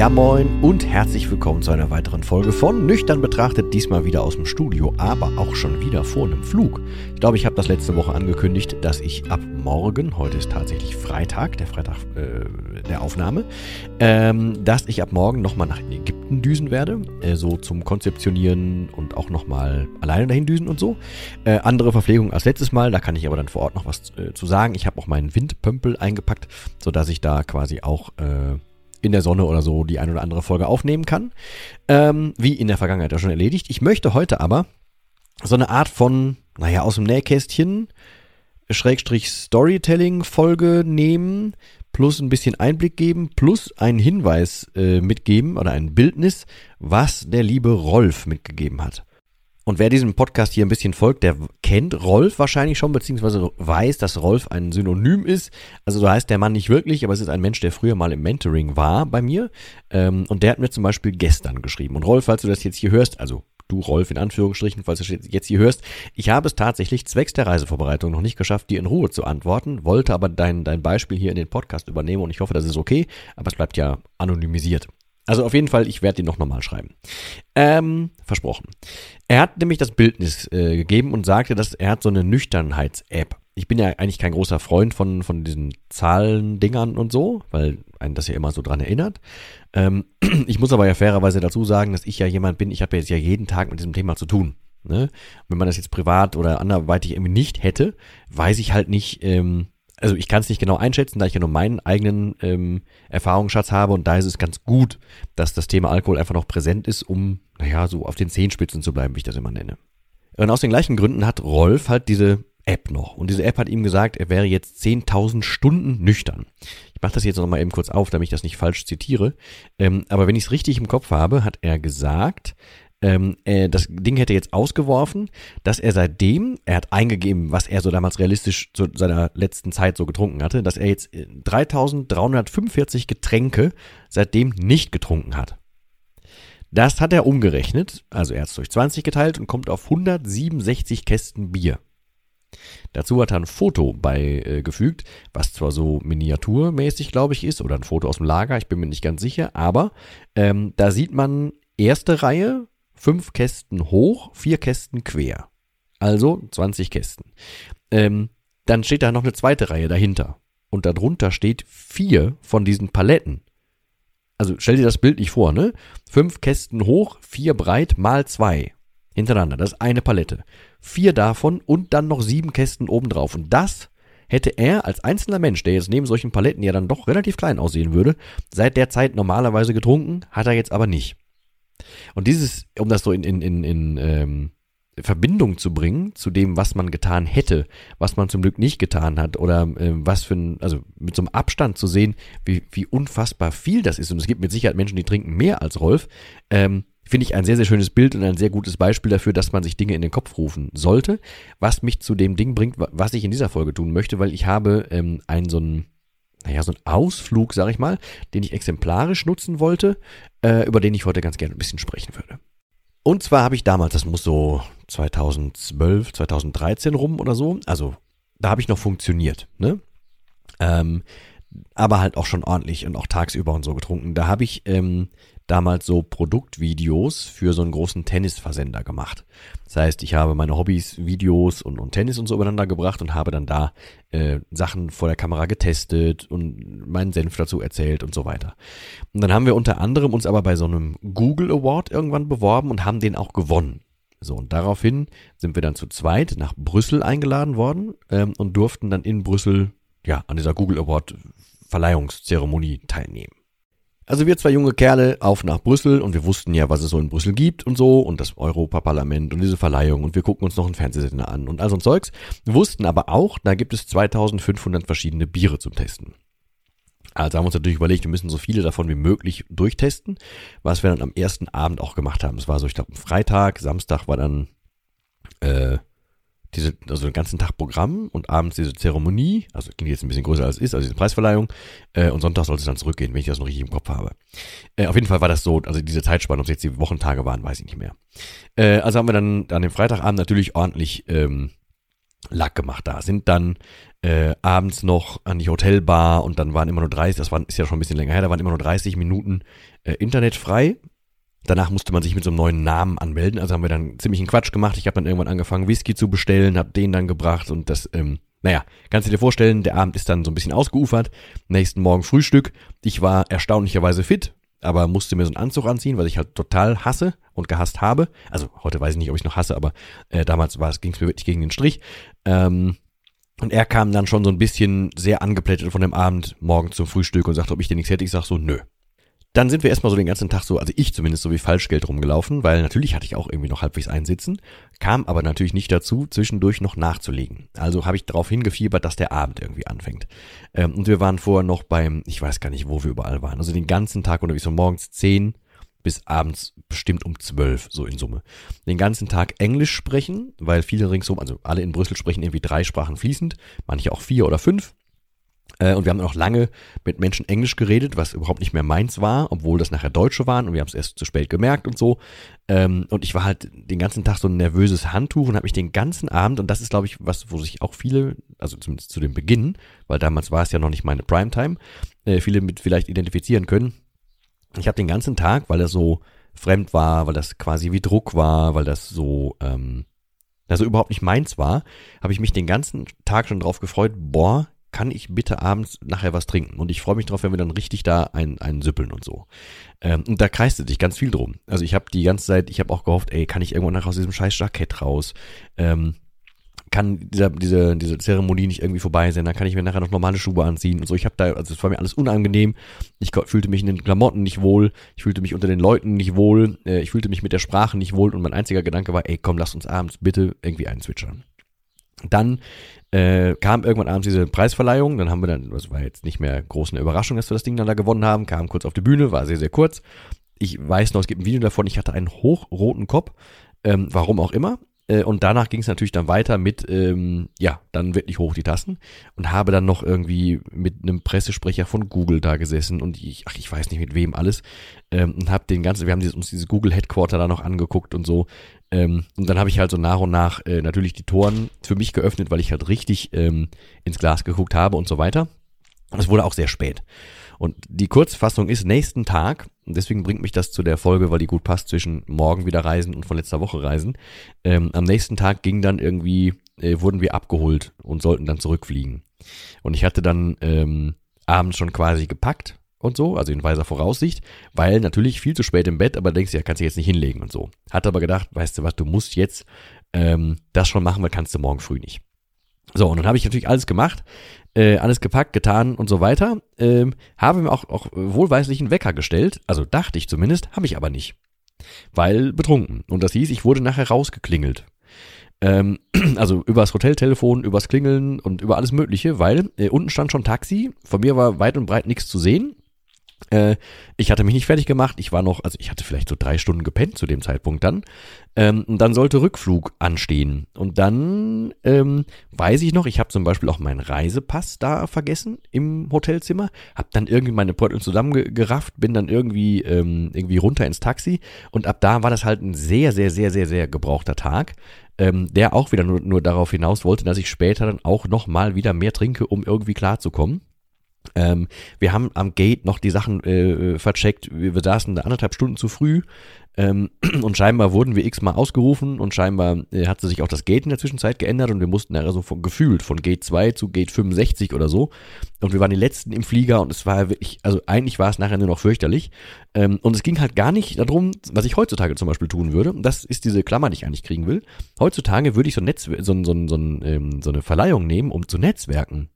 Ja moin und herzlich willkommen zu einer weiteren Folge von Nüchtern betrachtet, diesmal wieder aus dem Studio, aber auch schon wieder vor einem Flug. Ich glaube, ich habe das letzte Woche angekündigt, dass ich ab morgen, heute ist tatsächlich Freitag, der Freitag äh, der Aufnahme, ähm, dass ich ab morgen nochmal nach Ägypten düsen werde, äh, so zum Konzeptionieren und auch nochmal alleine dahin düsen und so. Äh, andere Verpflegung als letztes Mal, da kann ich aber dann vor Ort noch was äh, zu sagen. Ich habe auch meinen Windpömpel eingepackt, sodass ich da quasi auch äh, in der Sonne oder so die ein oder andere Folge aufnehmen kann. Ähm, wie in der Vergangenheit ja schon erledigt. Ich möchte heute aber so eine Art von, naja, aus dem Nähkästchen, Schrägstrich Storytelling-Folge nehmen, plus ein bisschen Einblick geben, plus einen Hinweis äh, mitgeben oder ein Bildnis, was der liebe Rolf mitgegeben hat. Und wer diesem Podcast hier ein bisschen folgt, der kennt Rolf wahrscheinlich schon, beziehungsweise weiß, dass Rolf ein Synonym ist. Also so heißt der Mann nicht wirklich, aber es ist ein Mensch, der früher mal im Mentoring war bei mir. Ähm, und der hat mir zum Beispiel gestern geschrieben. Und Rolf, falls du das jetzt hier hörst, also du Rolf in Anführungsstrichen, falls du jetzt hier hörst, ich habe es tatsächlich zwecks der Reisevorbereitung noch nicht geschafft, dir in Ruhe zu antworten, wollte aber dein, dein Beispiel hier in den Podcast übernehmen und ich hoffe, das ist okay, aber es bleibt ja anonymisiert. Also auf jeden Fall, ich werde ihn noch nochmal schreiben. Ähm, versprochen. Er hat nämlich das Bildnis äh, gegeben und sagte, dass er hat so eine Nüchternheits-App. Ich bin ja eigentlich kein großer Freund von, von diesen Zahlendingern und so, weil einen das ja immer so dran erinnert. Ähm, ich muss aber ja fairerweise dazu sagen, dass ich ja jemand bin, ich habe jetzt ja jeden Tag mit diesem Thema zu tun. Ne? Wenn man das jetzt privat oder anderweitig irgendwie nicht hätte, weiß ich halt nicht, ähm, also ich kann es nicht genau einschätzen, da ich ja nur meinen eigenen ähm, Erfahrungsschatz habe und da ist es ganz gut, dass das Thema Alkohol einfach noch präsent ist, um, naja, so auf den Zehenspitzen zu bleiben, wie ich das immer nenne. Und aus den gleichen Gründen hat Rolf halt diese App noch. Und diese App hat ihm gesagt, er wäre jetzt 10.000 Stunden nüchtern. Ich mache das jetzt nochmal eben kurz auf, damit ich das nicht falsch zitiere. Ähm, aber wenn ich es richtig im Kopf habe, hat er gesagt, ähm, äh, das Ding hätte jetzt ausgeworfen, dass er seitdem, er hat eingegeben, was er so damals realistisch zu seiner letzten Zeit so getrunken hatte, dass er jetzt 3345 äh, Getränke seitdem nicht getrunken hat. Das hat er umgerechnet, also er hat es durch 20 geteilt und kommt auf 167 Kästen Bier. Dazu hat er ein Foto beigefügt, äh, was zwar so miniaturmäßig, glaube ich, ist, oder ein Foto aus dem Lager, ich bin mir nicht ganz sicher, aber ähm, da sieht man erste Reihe, fünf Kästen hoch, vier Kästen quer. Also 20 Kästen. Ähm, dann steht da noch eine zweite Reihe dahinter. Und darunter steht vier von diesen Paletten. Also stell dir das Bild nicht vor, ne? Fünf Kästen hoch, vier breit, mal zwei. Hintereinander. Das ist eine Palette. Vier davon und dann noch sieben Kästen obendrauf. Und das hätte er als einzelner Mensch, der jetzt neben solchen Paletten ja dann doch relativ klein aussehen würde, seit der Zeit normalerweise getrunken, hat er jetzt aber nicht. Und dieses, um das so in, in, in, in ähm, Verbindung zu bringen zu dem, was man getan hätte, was man zum Glück nicht getan hat oder äh, was für ein, also mit so einem Abstand zu sehen, wie, wie unfassbar viel das ist. Und es gibt mit Sicherheit Menschen, die trinken mehr als Rolf. Ähm, Finde ich ein sehr, sehr schönes Bild und ein sehr gutes Beispiel dafür, dass man sich Dinge in den Kopf rufen sollte. Was mich zu dem Ding bringt, was ich in dieser Folge tun möchte, weil ich habe ähm, einen so einen naja, so ein Ausflug, sag ich mal, den ich exemplarisch nutzen wollte, äh, über den ich heute ganz gerne ein bisschen sprechen würde. Und zwar habe ich damals, das muss so 2012, 2013 rum oder so, also da habe ich noch funktioniert, ne? Ähm, aber halt auch schon ordentlich und auch tagsüber und so getrunken. Da habe ich ähm, damals so Produktvideos für so einen großen Tennisversender gemacht. Das heißt, ich habe meine Hobbys, Videos und, und Tennis und so übereinander gebracht und habe dann da äh, Sachen vor der Kamera getestet und meinen Senf dazu erzählt und so weiter. Und dann haben wir unter anderem uns aber bei so einem Google Award irgendwann beworben und haben den auch gewonnen. So, und daraufhin sind wir dann zu zweit nach Brüssel eingeladen worden ähm, und durften dann in Brüssel ja an dieser Google Award Verleihungszeremonie teilnehmen. Also wir zwei junge Kerle auf nach Brüssel und wir wussten ja, was es so in Brüssel gibt und so und das Europaparlament und diese Verleihung und wir gucken uns noch einen Fernsehsender an und all so ein Zeugs. Wir wussten aber auch, da gibt es 2500 verschiedene Biere zum Testen. Also haben wir uns natürlich überlegt, wir müssen so viele davon wie möglich durchtesten, was wir dann am ersten Abend auch gemacht haben. Es war so, ich glaube, Freitag, Samstag war dann äh, diese, also den ganzen Tag Programm und abends diese Zeremonie, also klingt jetzt ein bisschen größer als es ist, also diese Preisverleihung, äh, und Sonntag sollte es dann zurückgehen, wenn ich das noch richtig im Kopf habe. Äh, auf jeden Fall war das so, also diese Zeitspanne, ob es jetzt die Wochentage waren, weiß ich nicht mehr. Äh, also haben wir dann an dem Freitagabend natürlich ordentlich ähm, Lack gemacht da, sind dann äh, abends noch an die Hotelbar und dann waren immer nur 30, das war, ist ja schon ein bisschen länger her, da waren immer nur 30 Minuten äh, Internet frei Danach musste man sich mit so einem neuen Namen anmelden. Also haben wir dann ziemlich einen Quatsch gemacht. Ich habe dann irgendwann angefangen, Whisky zu bestellen, habe den dann gebracht und das, ähm, naja, kannst du dir vorstellen, der Abend ist dann so ein bisschen ausgeufert. Nächsten Morgen Frühstück. Ich war erstaunlicherweise fit, aber musste mir so einen Anzug anziehen, weil ich halt total hasse und gehasst habe. Also heute weiß ich nicht, ob ich noch hasse, aber äh, damals ging es mir wirklich gegen den Strich. Ähm, und er kam dann schon so ein bisschen sehr angeplättet von dem Abend morgen zum Frühstück und sagte, ob ich dir nichts hätte. Ich sag so, nö. Dann sind wir erstmal so den ganzen Tag so, also ich zumindest so wie Falschgeld rumgelaufen, weil natürlich hatte ich auch irgendwie noch halbwegs einsitzen, kam aber natürlich nicht dazu, zwischendurch noch nachzulegen. Also habe ich darauf hingefiebert, dass der Abend irgendwie anfängt. Ähm, und wir waren vorher noch beim, ich weiß gar nicht, wo wir überall waren. Also den ganzen Tag unterwegs von morgens zehn bis abends bestimmt um zwölf, so in Summe. Den ganzen Tag Englisch sprechen, weil viele ringsum, also alle in Brüssel sprechen irgendwie drei Sprachen fließend, manche auch vier oder fünf. Äh, und wir haben noch lange mit Menschen Englisch geredet, was überhaupt nicht mehr meins war, obwohl das nachher Deutsche waren und wir haben es erst zu spät gemerkt und so. Ähm, und ich war halt den ganzen Tag so ein nervöses Handtuch und habe mich den ganzen Abend, und das ist, glaube ich, was, wo sich auch viele, also zumindest zu dem Beginn, weil damals war es ja noch nicht meine Primetime, äh, viele mit vielleicht identifizieren können. Ich habe den ganzen Tag, weil er so fremd war, weil das quasi wie Druck war, weil das so, ähm, also überhaupt nicht meins war, habe ich mich den ganzen Tag schon drauf gefreut, boah, kann ich bitte abends nachher was trinken? Und ich freue mich drauf, wenn wir dann richtig da einen, einen süppeln und so. Ähm, und da kreiste sich ganz viel drum. Also ich habe die ganze Zeit, ich habe auch gehofft, ey, kann ich irgendwann nachher aus diesem scheiß Jackett raus? Ähm, kann dieser, diese, diese Zeremonie nicht irgendwie vorbei sein, dann kann ich mir nachher noch normale Schuhe anziehen und so. Ich habe da, also es war mir alles unangenehm. Ich fühlte mich in den Klamotten nicht wohl, ich fühlte mich unter den Leuten nicht wohl, äh, ich fühlte mich mit der Sprache nicht wohl und mein einziger Gedanke war, ey, komm, lass uns abends bitte irgendwie einzwitschern. Dann äh, kam irgendwann abends diese Preisverleihung, dann haben wir dann, das war jetzt nicht mehr groß eine Überraschung, dass wir das Ding dann da gewonnen haben, kam kurz auf die Bühne, war sehr, sehr kurz. Ich weiß noch, es gibt ein Video davon, ich hatte einen hochroten Kopf, ähm, warum auch immer. Äh, und danach ging es natürlich dann weiter mit, ähm, ja, dann wirklich hoch die Tassen und habe dann noch irgendwie mit einem Pressesprecher von Google da gesessen und ich, ach, ich weiß nicht mit wem alles ähm, und habe den ganzen, wir haben uns dieses Google Headquarter da noch angeguckt und so ähm, und dann habe ich halt so nach und nach äh, natürlich die Toren für mich geöffnet, weil ich halt richtig ähm, ins Glas geguckt habe und so weiter. Und es wurde auch sehr spät. Und die Kurzfassung ist nächsten Tag, und deswegen bringt mich das zu der Folge, weil die gut passt zwischen morgen wieder reisen und von letzter Woche reisen. Ähm, am nächsten Tag ging dann irgendwie, äh, wurden wir abgeholt und sollten dann zurückfliegen. Und ich hatte dann ähm, abends schon quasi gepackt und so, also in weiser Voraussicht, weil natürlich viel zu spät im Bett, aber denkst du, ja, kannst du jetzt nicht hinlegen und so. Hat aber gedacht, weißt du was, du musst jetzt ähm, das schon machen, weil kannst du morgen früh nicht. So, und dann habe ich natürlich alles gemacht, äh, alles gepackt, getan und so weiter. Ähm, habe mir auch, auch wohlweislich einen Wecker gestellt, also dachte ich zumindest, habe ich aber nicht. Weil betrunken. Und das hieß, ich wurde nachher rausgeklingelt. Ähm, also übers Hoteltelefon, übers Klingeln und über alles Mögliche, weil äh, unten stand schon Taxi. Von mir war weit und breit nichts zu sehen. Äh, ich hatte mich nicht fertig gemacht. Ich war noch, also ich hatte vielleicht so drei Stunden gepennt zu dem Zeitpunkt dann. Ähm, und dann sollte Rückflug anstehen. Und dann ähm, weiß ich noch, ich habe zum Beispiel auch meinen Reisepass da vergessen im Hotelzimmer. Hab dann irgendwie meine Beutel zusammengerafft, bin dann irgendwie ähm, irgendwie runter ins Taxi. Und ab da war das halt ein sehr, sehr, sehr, sehr, sehr gebrauchter Tag. Ähm, der auch wieder nur, nur darauf hinaus wollte, dass ich später dann auch noch mal wieder mehr trinke, um irgendwie klarzukommen. Ähm, wir haben am Gate noch die Sachen äh, vercheckt. Wir, wir saßen da anderthalb Stunden zu früh ähm, und scheinbar wurden wir x-mal ausgerufen und scheinbar äh, hatte sich auch das Gate in der Zwischenzeit geändert und wir mussten da so von, gefühlt von Gate 2 zu Gate 65 oder so. Und wir waren die Letzten im Flieger und es war wirklich, also eigentlich war es nachher nur noch fürchterlich. Ähm, und es ging halt gar nicht darum, was ich heutzutage zum Beispiel tun würde. Das ist diese Klammer, die ich eigentlich kriegen will. Heutzutage würde ich so, Netz, so, so, so, ähm, so eine Verleihung nehmen, um zu netzwerken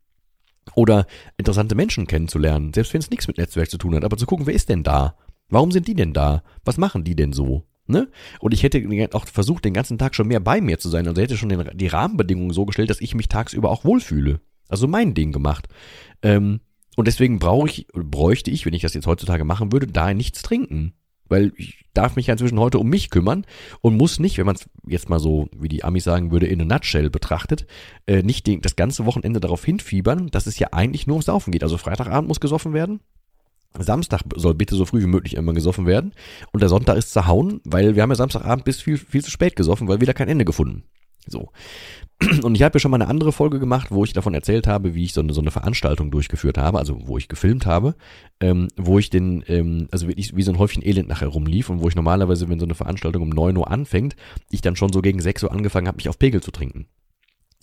oder interessante Menschen kennenzulernen, selbst wenn es nichts mit Netzwerk zu tun hat, aber zu gucken, wer ist denn da? Warum sind die denn da? Was machen die denn so? Ne? Und ich hätte auch versucht, den ganzen Tag schon mehr bei mir zu sein. Also hätte schon den, die Rahmenbedingungen so gestellt, dass ich mich tagsüber auch wohlfühle. Also mein Ding gemacht. Ähm, und deswegen brauche ich, bräuchte ich, wenn ich das jetzt heutzutage machen würde, da nichts trinken. Weil ich darf mich ja inzwischen heute um mich kümmern und muss nicht, wenn man es jetzt mal so, wie die Amis sagen würde, in a nutshell betrachtet, äh, nicht den, das ganze Wochenende darauf hinfiebern, dass es ja eigentlich nur ums Saufen geht. Also Freitagabend muss gesoffen werden, Samstag soll bitte so früh wie möglich immer gesoffen werden. Und der Sonntag ist zerhauen, weil wir haben ja Samstagabend bis viel, viel zu spät gesoffen, weil wieder kein Ende gefunden. So. Und ich habe ja schon mal eine andere Folge gemacht, wo ich davon erzählt habe, wie ich so eine, so eine Veranstaltung durchgeführt habe, also wo ich gefilmt habe, ähm, wo ich den, ähm, also wirklich wie so ein Häufchen Elend nachher rumlief und wo ich normalerweise, wenn so eine Veranstaltung um neun Uhr anfängt, ich dann schon so gegen sechs Uhr angefangen habe, mich auf Pegel zu trinken.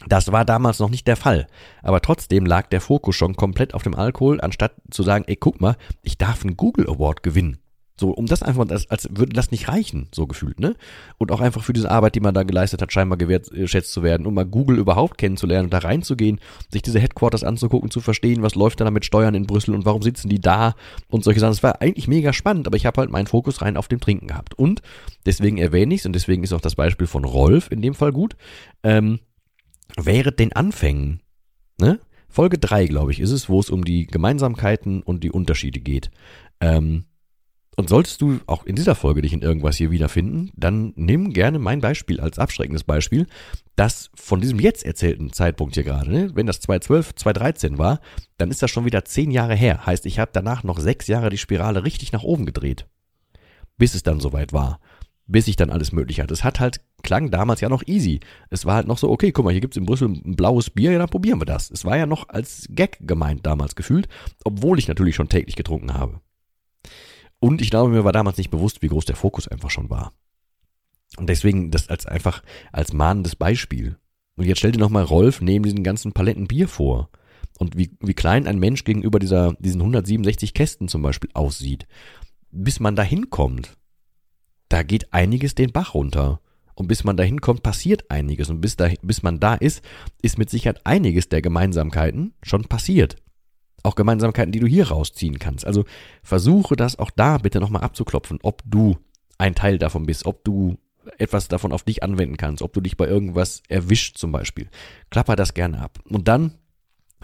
Das war damals noch nicht der Fall. Aber trotzdem lag der Fokus schon komplett auf dem Alkohol, anstatt zu sagen, ey, guck mal, ich darf einen Google Award gewinnen. So, um das einfach, als, als würde das nicht reichen, so gefühlt, ne? Und auch einfach für diese Arbeit, die man da geleistet hat, scheinbar geschätzt zu werden, um mal Google überhaupt kennenzulernen und da reinzugehen, sich diese Headquarters anzugucken, zu verstehen, was läuft da mit Steuern in Brüssel und warum sitzen die da und solche Sachen. Es war eigentlich mega spannend, aber ich habe halt meinen Fokus rein auf dem Trinken gehabt. Und deswegen erwähne ich es und deswegen ist auch das Beispiel von Rolf in dem Fall gut. Ähm, während den Anfängen, ne? Folge 3, glaube ich, ist es, wo es um die Gemeinsamkeiten und die Unterschiede geht. Ähm, und solltest du auch in dieser Folge dich in irgendwas hier wiederfinden, dann nimm gerne mein Beispiel als abschreckendes Beispiel, das von diesem jetzt erzählten Zeitpunkt hier gerade, ne? wenn das 2012, 2013 war, dann ist das schon wieder zehn Jahre her. Heißt, ich habe danach noch sechs Jahre die Spirale richtig nach oben gedreht, bis es dann soweit war bis ich dann alles möglich hatte. Es hat halt, klang damals ja noch easy. Es war halt noch so, okay, guck mal, hier gibt's in Brüssel ein blaues Bier, ja, dann probieren wir das. Es war ja noch als Gag gemeint damals gefühlt, obwohl ich natürlich schon täglich getrunken habe. Und ich glaube, mir war damals nicht bewusst, wie groß der Fokus einfach schon war. Und deswegen das als einfach als mahnendes Beispiel. Und jetzt stell dir nochmal Rolf neben diesen ganzen Paletten Bier vor. Und wie, wie klein ein Mensch gegenüber dieser, diesen 167 Kästen zum Beispiel aussieht. Bis man da hinkommt, da geht einiges den Bach runter. Und bis man dahin kommt, passiert einiges. Und bis, da, bis man da ist, ist mit Sicherheit einiges der Gemeinsamkeiten schon passiert. Auch Gemeinsamkeiten, die du hier rausziehen kannst. Also versuche das auch da bitte nochmal abzuklopfen, ob du ein Teil davon bist, ob du etwas davon auf dich anwenden kannst, ob du dich bei irgendwas erwischt zum Beispiel. Klapper das gerne ab. Und dann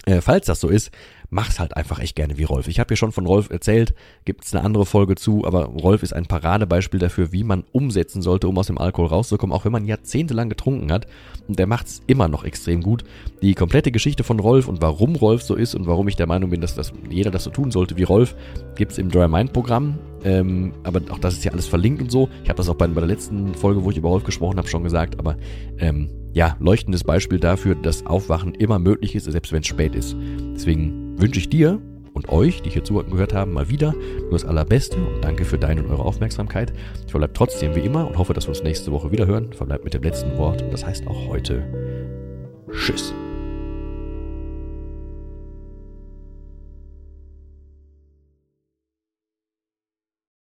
äh, falls das so ist, mach's halt einfach echt gerne wie Rolf. Ich habe hier schon von Rolf erzählt, gibt es eine andere Folge zu, aber Rolf ist ein Paradebeispiel dafür, wie man umsetzen sollte, um aus dem Alkohol rauszukommen, auch wenn man jahrzehntelang getrunken hat. Und der macht's immer noch extrem gut. Die komplette Geschichte von Rolf und warum Rolf so ist und warum ich der Meinung bin, dass das, jeder das so tun sollte wie Rolf, gibt's im Dry Mind Programm. Ähm, aber auch das ist ja alles verlinkt und so. Ich habe das auch bei, bei der letzten Folge, wo ich über Rolf gesprochen habe, schon gesagt, aber ähm, ja, leuchtendes Beispiel dafür, dass Aufwachen immer möglich ist, selbst wenn es spät ist. Deswegen wünsche ich dir und euch, die hier zugehört haben, mal wieder nur das Allerbeste und danke für deine und eure Aufmerksamkeit. Ich verbleibe trotzdem wie immer und hoffe, dass wir uns nächste Woche wieder hören. Verbleibt mit dem letzten Wort und das heißt auch heute Tschüss.